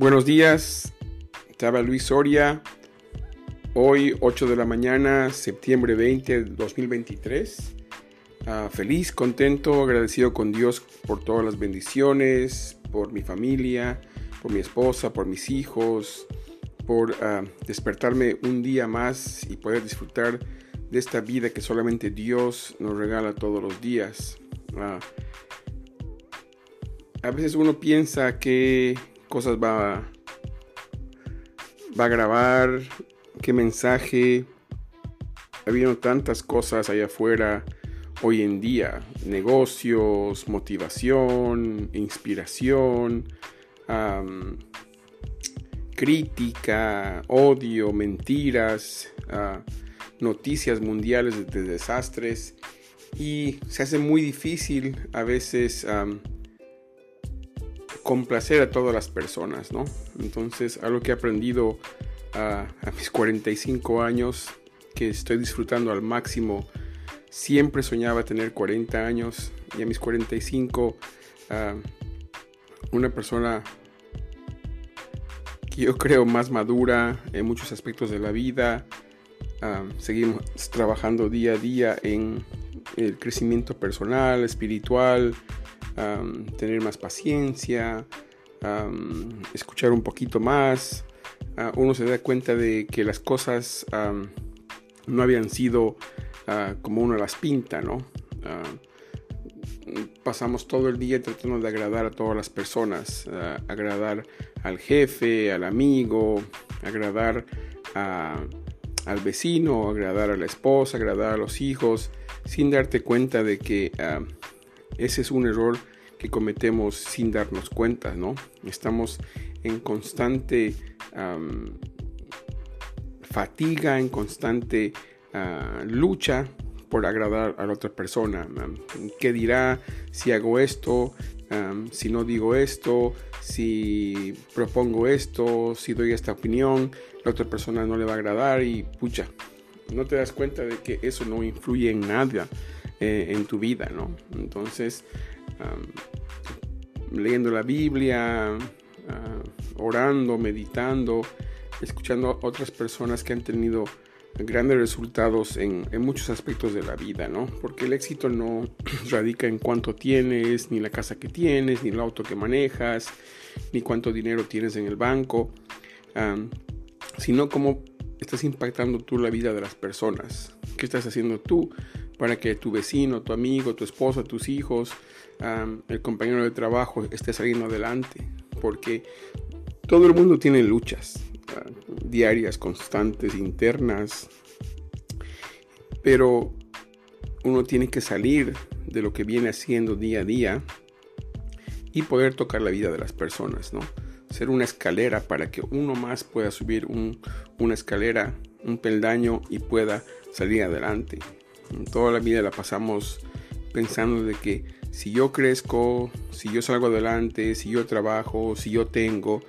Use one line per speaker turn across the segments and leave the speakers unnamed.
Buenos días, estaba Luis Soria. Hoy 8 de la mañana, septiembre 20 de 2023. Ah, feliz, contento, agradecido con Dios por todas las bendiciones, por mi familia, por mi esposa, por mis hijos, por ah, despertarme un día más y poder disfrutar de esta vida que solamente Dios nos regala todos los días. Ah, a veces uno piensa que cosas va, va a grabar, qué mensaje. Habiendo tantas cosas allá afuera hoy en día, negocios, motivación, inspiración, crítica, odio, mentiras, ah, noticias mundiales de, desastres y se hace muy difícil a veces complacer a todas las personas, ¿no? Entonces, algo que he aprendido a, mis 45 años, que estoy disfrutando al máximo, siempre soñaba tener 40 años y a mis 45, una persona que yo creo más madura en muchos aspectos de la vida, seguimos trabajando día a día en el crecimiento personal, espiritual, tener más paciencia, escuchar un poquito más. Ah, uno se da cuenta de que las cosas no habían sido ah, como uno las pinta, ¿no? Ah, pasamos todo el día tratando de agradar a todas las personas, agradar al jefe, al amigo, agradar al vecino, agradar a la esposa, agradar a los hijos, sin darte cuenta de que ese es un error que cometemos sin darnos cuenta, ¿no? Estamos en constante fatiga, en constante ah, lucha por agradar a la otra persona. ¿Qué dirá si hago esto? si no digo esto, si propongo esto, si doy esta opinión, la otra persona no le va a agradar y pucha, no te das cuenta de que eso no influye en nada eh, en tu vida, ¿no? Entonces, leyendo la Biblia, ah, orando, meditando, escuchando a otras personas que han tenido grandes resultados en, muchos aspectos de la vida, ¿no? Porque el éxito no radica en cuánto tienes, ni la casa que tienes, ni el auto que manejas, ni cuánto dinero tienes en el banco, sino cómo estás impactando tú la vida de las personas. ¿Qué estás haciendo tú para que tu vecino, tu amigo, tu esposa, tus hijos, el compañero de trabajo esté saliendo adelante? Porque todo el mundo tiene luchas diarias, constantes, internas, pero uno tiene que salir de lo que viene haciendo día a día y poder tocar la vida de las personas, ¿no? Ser una escalera para que uno más pueda subir una escalera, un peldaño y pueda salir adelante. Toda la vida la pasamos pensando de que si yo crezco, si yo salgo adelante, si yo trabajo, si yo tengo,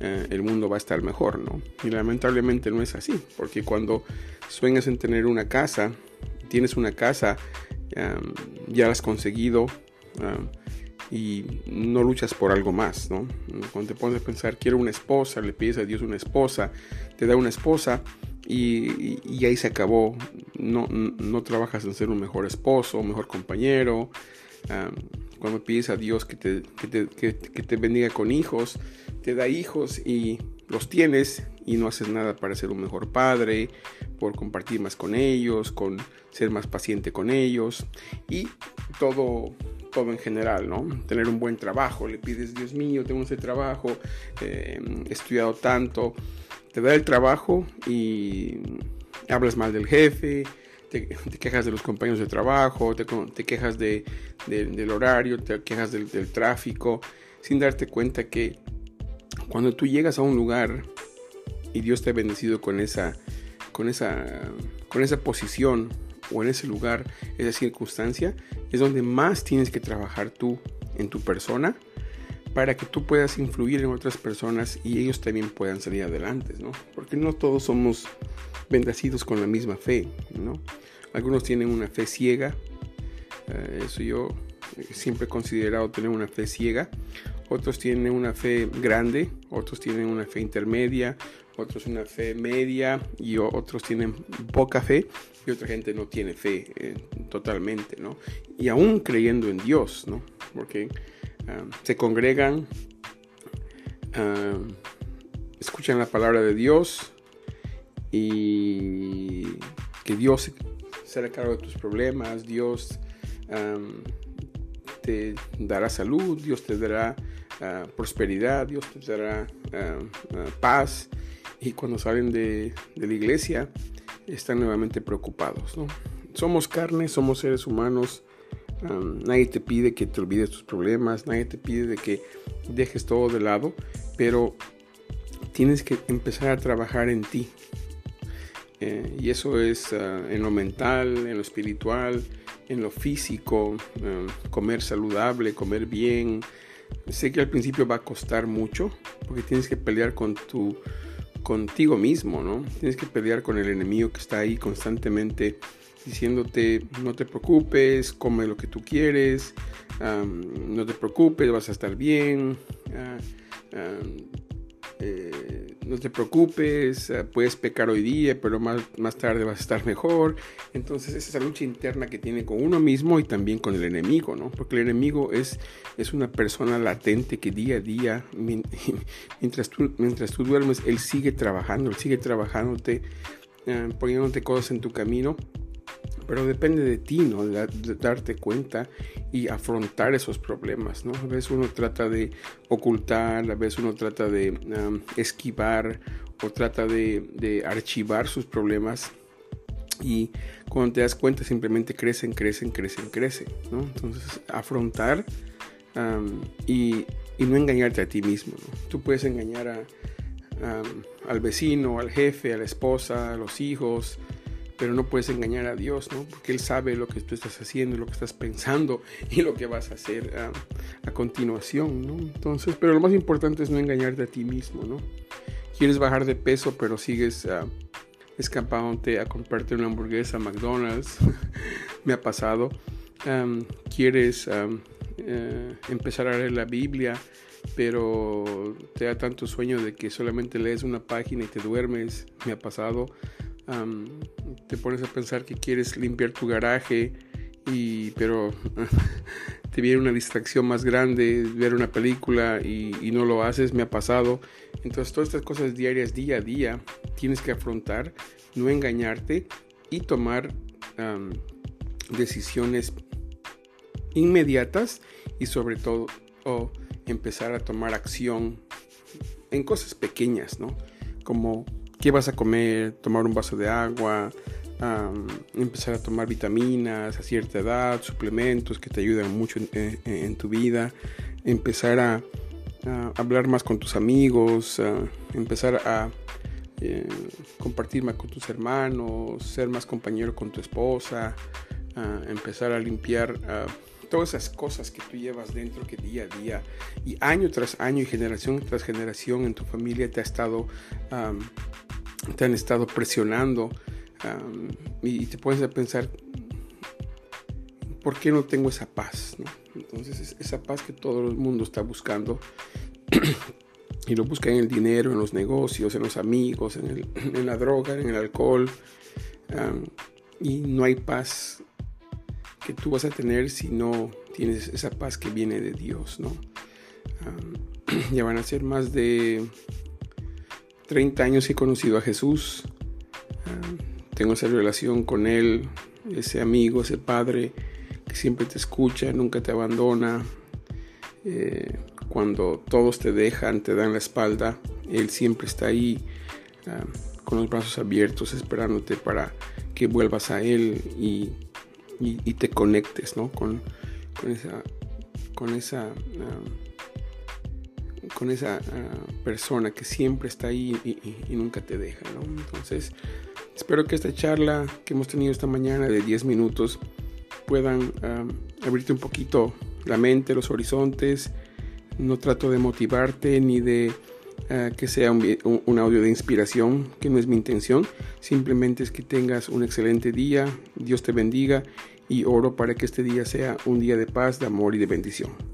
eh, el mundo va a estar mejor, ¿no? Y lamentablemente no es así, porque cuando sueñas en tener una casa, tienes una casa, ya la has conseguido y no luchas por algo más, ¿no? Cuando te pones a pensar, quiero una esposa, le pides a Dios una esposa, te da una esposa y, ahí se acabó. No, no, trabajas en ser un mejor esposo, un mejor compañero. cuando pides a Dios que te, que te bendiga con hijos, te da hijos y los tienes y no haces nada para ser un mejor padre, por compartir más con ellos, con ser más paciente con ellos y todo todo en general, ¿no? Tener un buen trabajo, le pides, Dios mío, tengo ese trabajo, eh, he estudiado tanto, te da el trabajo y hablas mal del jefe, te, quejas de los compañeros de trabajo, te, quejas de, del horario, te quejas del, del tráfico, sin darte cuenta que cuando tú llegas a un lugar y Dios te ha bendecido con esa, con esa, con esa posición o en ese lugar, esa circunstancia, es donde más tienes que trabajar tú en tu persona para que tú puedas influir en otras personas y ellos también puedan salir adelante, ¿no? Porque no todos somos bendecidos con la misma fe, ¿no? Algunos tienen una fe ciega, eh, eso yo siempre he considerado tener una fe ciega. otros tienen una fe grande, otros tienen una fe intermedia, otros una fe media y otros tienen poca fe y otra gente no tiene fe eh, totalmente, ¿no? Y aún creyendo en Dios, ¿no? Porque ah, se congregan, ah, escuchan la palabra de Dios y que Dios será cargo de tus problemas, Dios te dará salud, Dios te dará ah, prosperidad, Dios te dará paz y cuando salen de, la iglesia están nuevamente preocupados. Somos carne, somos seres humanos. Nadie te pide que te olvides tus problemas, nadie te pide de que dejes todo de lado, pero tienes que empezar a trabajar en ti. Eh, y eso es ah, en lo mental, en lo espiritual, en lo físico, comer saludable, comer bien. Sé que al principio va a costar mucho porque tienes que pelear con tu contigo mismo, ¿no? Tienes que pelear con el enemigo que está ahí constantemente diciéndote no te preocupes, come lo que tú quieres, no te preocupes, vas a estar bien. Ah, eh, no te preocupes, eh, puedes pecar hoy día, pero más, más tarde vas a estar mejor. Entonces esa lucha interna que tiene con uno mismo y también con el enemigo, ¿no? Porque el enemigo es, es una persona latente que día a día, mientras tú, mientras tú duermes, él sigue trabajando, él sigue trabajándote, eh, poniéndote cosas en tu camino pero depende de ti, ¿no? De, darte cuenta y afrontar esos problemas, ¿no? A veces uno trata de ocultar, a veces uno trata de esquivar o trata de, archivar sus problemas y cuando te das cuenta simplemente crecen, crecen, crecen, crecen, ¿no? Entonces afrontar y, no engañarte a ti mismo, ¿no? Tú puedes engañar al vecino, al jefe, a la esposa, a los hijos, pero no puedes engañar a Dios, ¿no? Porque Él sabe lo que tú estás haciendo, lo que estás pensando y lo que vas a hacer ah, a, continuación, ¿no? Entonces, pero lo más importante es no engañarte a ti mismo, ¿no? Quieres bajar de peso, pero sigues uh, escapándote a comprarte una hamburguesa a McDonald's, me ha pasado. quieres eh, empezar a leer la Biblia, pero te da tanto sueño de que solamente lees una página y te duermes, me ha pasado te pones a pensar que quieres limpiar tu garaje, y, pero te viene una distracción más grande, ver una película y, no lo haces, me ha pasado. Entonces todas estas cosas diarias, día a día, tienes que afrontar, no engañarte y tomar decisiones inmediatas y sobre todo empezar a tomar acción en cosas pequeñas, ¿no? Como qué vas a comer, tomar un vaso de agua, empezar a tomar vitaminas a cierta edad, suplementos que te ayudan mucho en, tu vida, empezar a, hablar más con tus amigos, empezar a eh, compartir más con tus hermanos, ser más compañero con tu esposa, empezar a limpiar todas esas cosas que tú llevas dentro que día a día y año tras año y generación tras generación en tu familia te ha estado te han estado presionando y te puedes pensar ¿por qué no tengo esa paz? Entonces esa paz que todo el mundo está buscando y lo busca en el dinero, en los negocios, en los amigos, en, la droga, en el alcohol y no hay paz que tú vas a tener si no tienes esa paz que viene de Dios, ¿no? ya van a ser más de 30 años que he conocido a Jesús. Tengo esa relación con Él, ese amigo, ese padre que siempre te escucha, nunca te abandona. Eh, cuando todos te dejan, te dan la espalda, Él siempre está ahí con los brazos abiertos esperándote para que vuelvas a Él y y, te conectes ¿no? con, con, esa, con esa, ah, con esa ah, persona que siempre está ahí y, nunca te deja. ¿no? Entonces, espero que esta charla que hemos tenido esta mañana de 10 minutos puedan ah, abrirte un poquito la mente, los horizontes. No trato de motivarte ni de que sea un, audio de inspiración, que no es mi intención. Simplemente es que tengas un excelente día. Dios te bendiga y oro para que este día sea un día de paz, de amor y de bendición.